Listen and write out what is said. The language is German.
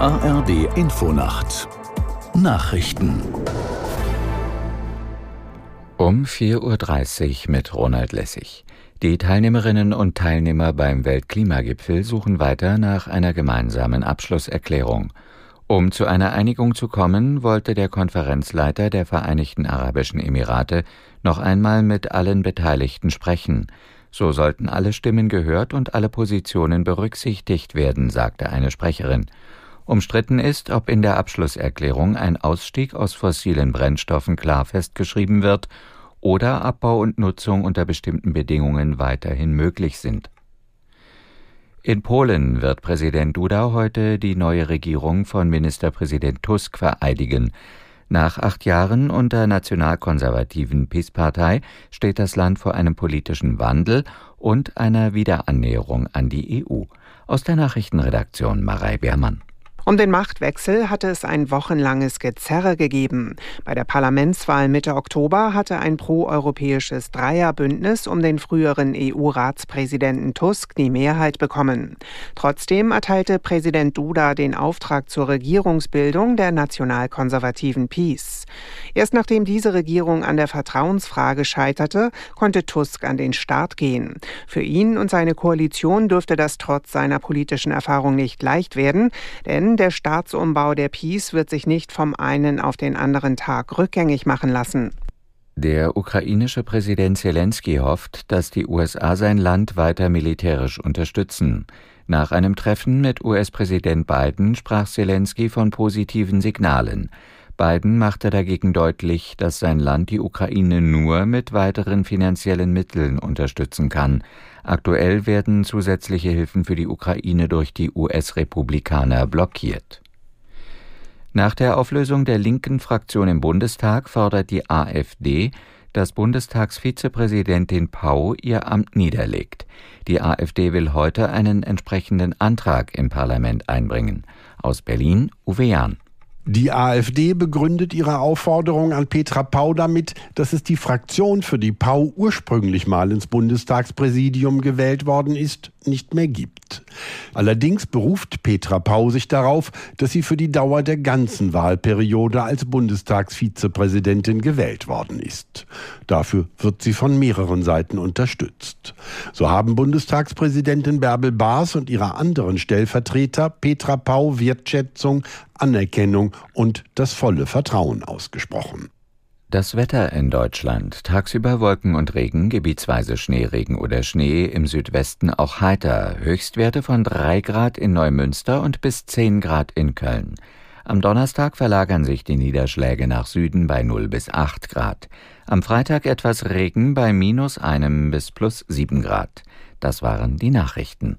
ARD Infonacht Nachrichten um 4.30 Uhr mit Ronald Lessig. Die Teilnehmerinnen und Teilnehmer beim Weltklimagipfel suchen weiter nach einer gemeinsamen Abschlusserklärung. Um zu einer Einigung zu kommen, wollte der Konferenzleiter der Vereinigten Arabischen Emirate noch einmal mit allen Beteiligten sprechen. So sollten alle Stimmen gehört und alle Positionen berücksichtigt werden, sagte eine Sprecherin. Umstritten ist, ob in der Abschlusserklärung ein Ausstieg aus fossilen Brennstoffen klar festgeschrieben wird oder Abbau und Nutzung unter bestimmten Bedingungen weiterhin möglich sind. In Polen wird Präsident Duda heute die neue Regierung von Ministerpräsident Tusk vereidigen. Nach acht Jahren unter nationalkonservativen PiS-Partei steht das Land vor einem politischen Wandel und einer Wiederannäherung an die EU. Aus der Nachrichtenredaktion Marei Beermann. Um den Machtwechsel hatte es ein wochenlanges Gezerre gegeben. Bei der Parlamentswahl Mitte Oktober hatte ein proeuropäisches Dreierbündnis um den früheren EU-Ratspräsidenten Tusk die Mehrheit bekommen. Trotzdem erteilte Präsident Duda den Auftrag zur Regierungsbildung der nationalkonservativen PiS. Erst nachdem diese Regierung an der Vertrauensfrage scheiterte, konnte Tusk an den Start gehen. Für ihn und seine Koalition dürfte das trotz seiner politischen Erfahrung nicht leicht werden, denn der Staatsumbau der Peace wird sich nicht vom einen auf den anderen Tag rückgängig machen lassen. Der ukrainische Präsident Zelensky hofft, dass die USA sein Land weiter militärisch unterstützen. Nach einem Treffen mit US-Präsident Biden sprach Zelensky von positiven Signalen. Biden machte dagegen deutlich, dass sein Land die Ukraine nur mit weiteren finanziellen Mitteln unterstützen kann. Aktuell werden zusätzliche Hilfen für die Ukraine durch die US-Republikaner blockiert. Nach der Auflösung der linken Fraktion im Bundestag fordert die AfD, dass Bundestagsvizepräsidentin Pau ihr Amt niederlegt. Die AfD will heute einen entsprechenden Antrag im Parlament einbringen. Aus Berlin Uwe Jahn. Die AfD begründet ihre Aufforderung an Petra Pau damit, dass es die Fraktion, für die Pau ursprünglich mal ins Bundestagspräsidium gewählt worden ist, nicht mehr gibt. Allerdings beruft Petra Pau sich darauf, dass sie für die Dauer der ganzen Wahlperiode als Bundestagsvizepräsidentin gewählt worden ist. Dafür wird sie von mehreren Seiten unterstützt. So haben Bundestagspräsidentin Bärbel Baas und ihre anderen Stellvertreter Petra Pau Wertschätzung, Anerkennung und das volle Vertrauen ausgesprochen. Das Wetter in Deutschland. Tagsüber Wolken und Regen, gebietsweise Schneeregen oder Schnee, im Südwesten auch heiter. Höchstwerte von 3 Grad in Neumünster und bis 10 Grad in Köln. Am Donnerstag verlagern sich die Niederschläge nach Süden bei 0 bis 8 Grad. Am Freitag etwas Regen bei minus einem bis plus 7 Grad. Das waren die Nachrichten.